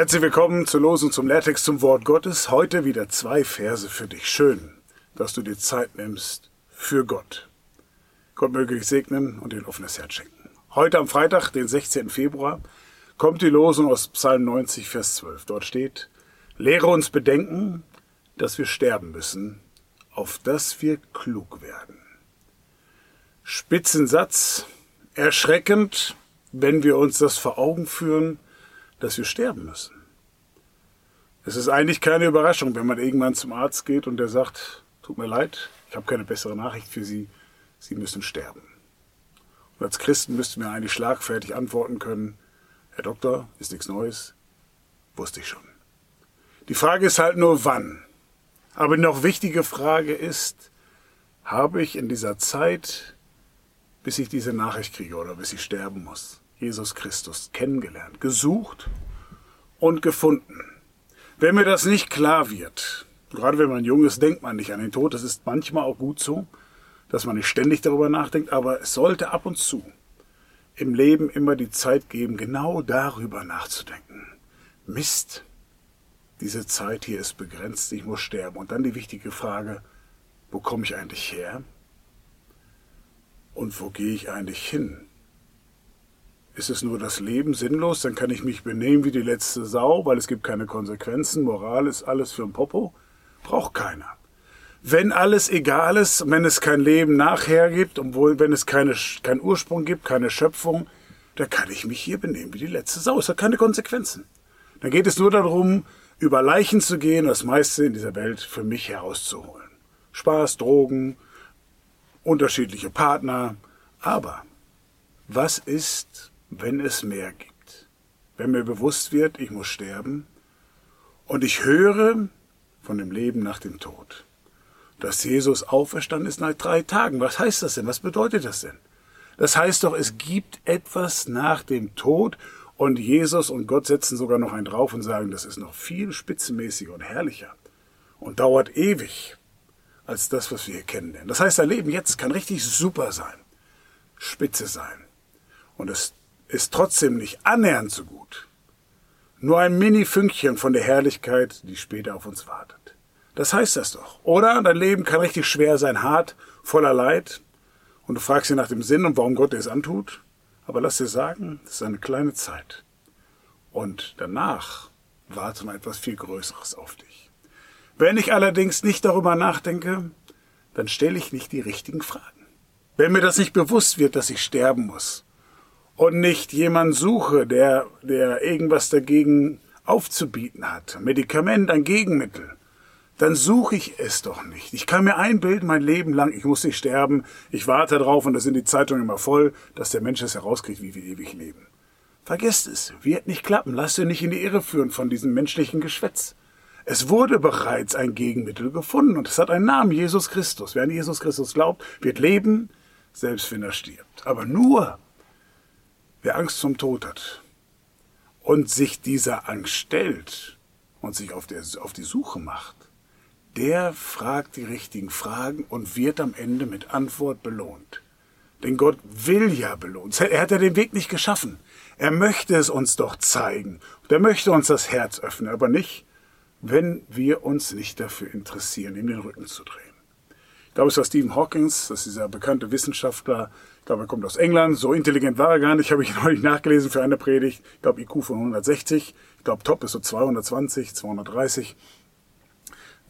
Herzlich willkommen zur Losung zum Lehrtext zum Wort Gottes. Heute wieder zwei Verse für dich. Schön, dass du dir Zeit nimmst für Gott. Gott möge dich segnen und dir ein offenes Herz schenken. Heute am Freitag, den 16. Februar, kommt die Losung aus Psalm 90, Vers 12. Dort steht, Lehre uns bedenken, dass wir sterben müssen, auf dass wir klug werden. Spitzensatz, erschreckend, wenn wir uns das vor Augen führen, dass wir sterben müssen. Es ist eigentlich keine Überraschung, wenn man irgendwann zum Arzt geht und der sagt, tut mir leid, ich habe keine bessere Nachricht für Sie, Sie müssen sterben. Und als Christen müssten wir eigentlich schlagfertig antworten können, Herr Doktor, ist nichts Neues, wusste ich schon. Die Frage ist halt nur, wann. Aber die noch wichtige Frage ist, habe ich in dieser Zeit, bis ich diese Nachricht kriege oder bis ich sterben muss, Jesus Christus kennengelernt, gesucht und gefunden. Wenn mir das nicht klar wird, gerade wenn man jung ist, denkt man nicht an den Tod, das ist manchmal auch gut so, dass man nicht ständig darüber nachdenkt, aber es sollte ab und zu im Leben immer die Zeit geben, genau darüber nachzudenken. Mist, diese Zeit hier ist begrenzt, ich muss sterben. Und dann die wichtige Frage, wo komme ich eigentlich her? Und wo gehe ich eigentlich hin? Ist es nur das Leben sinnlos? Dann kann ich mich benehmen wie die letzte Sau, weil es gibt keine Konsequenzen. Moral ist alles für ein Popo. Braucht keiner. Wenn alles egal ist, wenn es kein Leben nachher gibt, obwohl wenn es keine, keinen Ursprung gibt, keine Schöpfung, dann kann ich mich hier benehmen wie die letzte Sau. Es hat keine Konsequenzen. Dann geht es nur darum, über Leichen zu gehen, das meiste in dieser Welt für mich herauszuholen. Spaß, Drogen, unterschiedliche Partner. Aber was ist, wenn es mehr gibt. Wenn mir bewusst wird, ich muss sterben und ich höre von dem Leben nach dem Tod. Dass Jesus auferstanden ist nach drei Tagen. Was heißt das denn? Was bedeutet das denn? Das heißt doch, es gibt etwas nach dem Tod und Jesus und Gott setzen sogar noch einen drauf und sagen, das ist noch viel spitzenmäßiger und herrlicher und dauert ewig als das, was wir hier kennen. Das heißt, dein Leben jetzt kann richtig super sein, spitze sein. Und es ist trotzdem nicht annähernd so gut. Nur ein Mini-Fünkchen von der Herrlichkeit, die später auf uns wartet. Das heißt das doch. Oder dein Leben kann richtig schwer sein, hart, voller Leid. Und du fragst dich nach dem Sinn und warum Gott dir es antut. Aber lass dir sagen, das ist eine kleine Zeit. Und danach wartet noch etwas viel Größeres auf dich. Wenn ich allerdings nicht darüber nachdenke, dann stelle ich nicht die richtigen Fragen. Wenn mir das nicht bewusst wird, dass ich sterben muss, und nicht jemand suche, der, der irgendwas dagegen aufzubieten hat, Medikament, ein Gegenmittel, dann suche ich es doch nicht. Ich kann mir einbilden, mein Leben lang, ich muss nicht sterben, ich warte darauf und da sind die Zeitungen immer voll, dass der Mensch es herauskriegt, wie wir ewig leben. Vergesst es, wird nicht klappen, lasst ihr nicht in die Irre führen von diesem menschlichen Geschwätz. Es wurde bereits ein Gegenmittel gefunden und es hat einen Namen, Jesus Christus. Wer an Jesus Christus glaubt, wird leben, selbst wenn er stirbt. Aber nur, Wer Angst zum Tod hat und sich dieser Angst stellt und sich auf, der, auf die Suche macht, der fragt die richtigen Fragen und wird am Ende mit Antwort belohnt. Denn Gott will ja belohnen. Er hat ja den Weg nicht geschaffen. Er möchte es uns doch zeigen. Und er möchte uns das Herz öffnen, aber nicht, wenn wir uns nicht dafür interessieren, ihm den Rücken zu drehen. Ich glaube, es war Stephen Hawkins, das ist dieser bekannte Wissenschaftler, ich glaube, er kommt aus England, so intelligent war er gar nicht, habe ich neulich nachgelesen für eine Predigt. Ich glaube, IQ von 160, ich glaube, Top ist so 220, 230.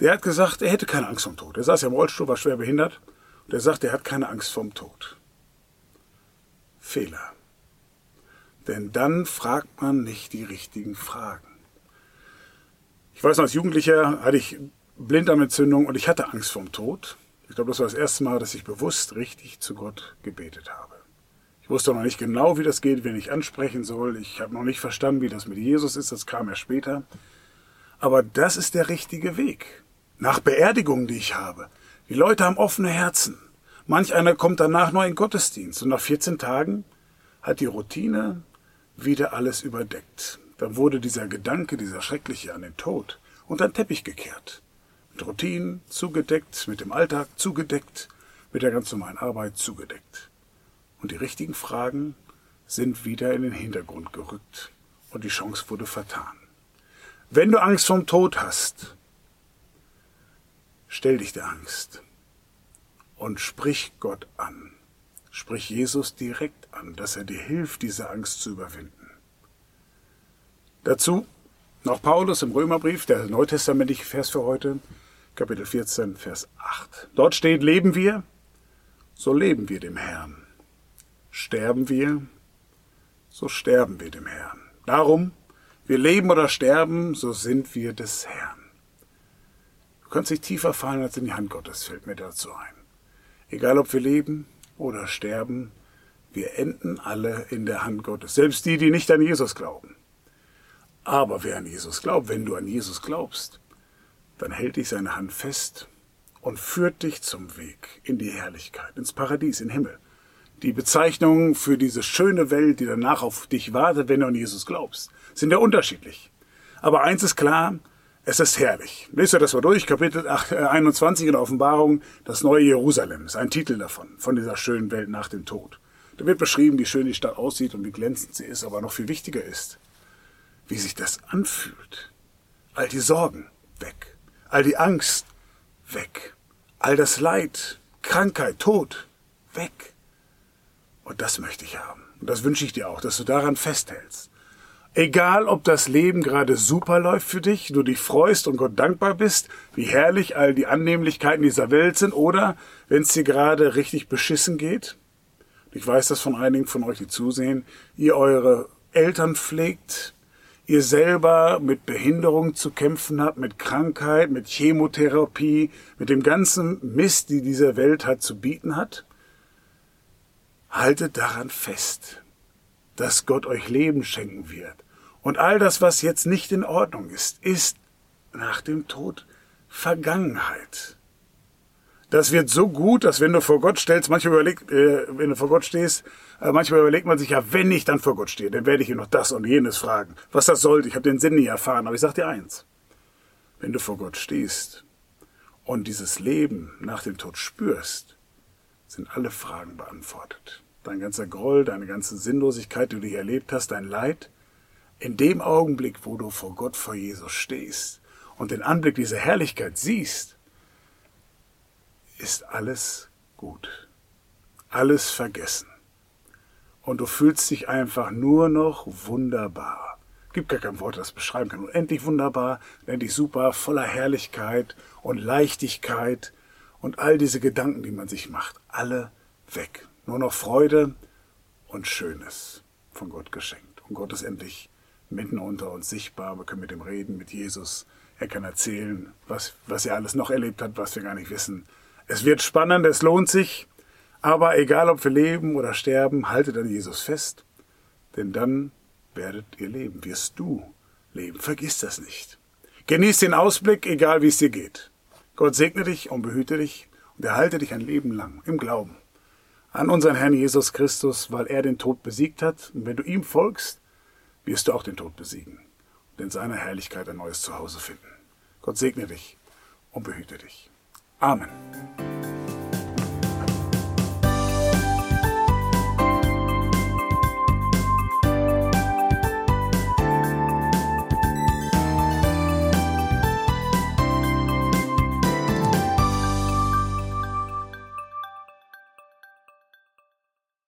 Der hat gesagt, er hätte keine Angst vom Tod. Er saß ja im Rollstuhl, war schwer behindert. Und er sagt, er hat keine Angst vom Tod. Fehler. Denn dann fragt man nicht die richtigen Fragen. Ich weiß noch, als Jugendlicher hatte ich Blinddarmentzündung und ich hatte Angst vom Tod. Ich glaube, das war das erste Mal, dass ich bewusst richtig zu Gott gebetet habe. Ich wusste noch nicht genau, wie das geht, wen ich ansprechen soll. Ich habe noch nicht verstanden, wie das mit Jesus ist. Das kam erst später. Aber das ist der richtige Weg. Nach Beerdigungen, die ich habe. Die Leute haben offene Herzen. Manch einer kommt danach nur in Gottesdienst und nach 14 Tagen hat die Routine wieder alles überdeckt. Dann wurde dieser Gedanke, dieser schreckliche an den Tod unter den Teppich gekehrt. Routinen zugedeckt, mit dem Alltag zugedeckt, mit der ganz normalen Arbeit zugedeckt. Und die richtigen Fragen sind wieder in den Hintergrund gerückt und die Chance wurde vertan. Wenn du Angst vom Tod hast, stell dich der Angst und sprich Gott an. Sprich Jesus direkt an, dass er dir hilft, diese Angst zu überwinden. Dazu noch Paulus im Römerbrief, der neutestamentliche Vers für heute, Kapitel 14, Vers 8. Dort steht, leben wir, so leben wir dem Herrn. Sterben wir, so sterben wir dem Herrn. Darum, wir leben oder sterben, so sind wir des Herrn. Du kannst dich tiefer fallen als in die Hand Gottes, fällt mir dazu ein. Egal ob wir leben oder sterben, wir enden alle in der Hand Gottes. Selbst die, die nicht an Jesus glauben. Aber wer an Jesus glaubt, wenn du an Jesus glaubst, dann hält dich seine Hand fest und führt dich zum Weg in die Herrlichkeit, ins Paradies, in den Himmel. Die Bezeichnungen für diese schöne Welt, die danach auf dich wartet, wenn du an Jesus glaubst, sind ja unterschiedlich. Aber eins ist klar, es ist herrlich. Lest ihr das mal durch, Kapitel 21 in der Offenbarung, das neue Jerusalem, ist ein Titel davon, von dieser schönen Welt nach dem Tod. Da wird beschrieben, wie schön die Stadt aussieht und wie glänzend sie ist, aber noch viel wichtiger ist, wie sich das anfühlt. All die Sorgen weg, all die Angst weg, all das Leid, Krankheit, Tod weg. Und das möchte ich haben. Und das wünsche ich dir auch, dass du daran festhältst. Egal, ob das Leben gerade super läuft für dich, du dich freust und Gott dankbar bist, wie herrlich all die Annehmlichkeiten dieser Welt sind, oder wenn es dir gerade richtig beschissen geht. Ich weiß das von einigen von euch, die zusehen, ihr eure Eltern pflegt, ihr selber mit Behinderung zu kämpfen habt, mit Krankheit, mit Chemotherapie, mit dem ganzen Mist, die diese Welt hat zu bieten hat. Haltet daran fest dass Gott euch Leben schenken wird. Und all das, was jetzt nicht in Ordnung ist, ist nach dem Tod Vergangenheit. Das wird so gut, dass wenn du vor Gott stellst, manchmal überlegt, äh, wenn du vor Gott stehst, äh, manchmal überlegt man sich ja, wenn ich dann vor Gott stehe, dann werde ich ihn noch das und jenes fragen, was das sollte. Ich habe den Sinn nie erfahren, aber ich sage dir eins: Wenn du vor Gott stehst und dieses Leben nach dem Tod spürst, sind alle Fragen beantwortet dein ganzer Groll, deine ganze Sinnlosigkeit, die du hier erlebt hast, dein Leid, in dem Augenblick, wo du vor Gott, vor Jesus stehst und den Anblick dieser Herrlichkeit siehst, ist alles gut, alles vergessen. Und du fühlst dich einfach nur noch wunderbar. Gibt gar kein Wort, das beschreiben kann. Unendlich wunderbar, unendlich super, voller Herrlichkeit und Leichtigkeit und all diese Gedanken, die man sich macht, alle weg. Nur noch Freude und Schönes von Gott geschenkt. Und Gott ist endlich mitten unter uns sichtbar. Wir können mit ihm reden, mit Jesus. Er kann erzählen, was, was er alles noch erlebt hat, was wir gar nicht wissen. Es wird spannend, es lohnt sich. Aber egal, ob wir leben oder sterben, haltet an Jesus fest. Denn dann werdet ihr leben, wirst du leben. Vergiss das nicht. Genieß den Ausblick, egal wie es dir geht. Gott segne dich und behüte dich und erhalte dich ein Leben lang im Glauben an unseren Herrn Jesus Christus, weil er den Tod besiegt hat. Und wenn du ihm folgst, wirst du auch den Tod besiegen und in seiner Herrlichkeit ein neues Zuhause finden. Gott segne dich und behüte dich. Amen.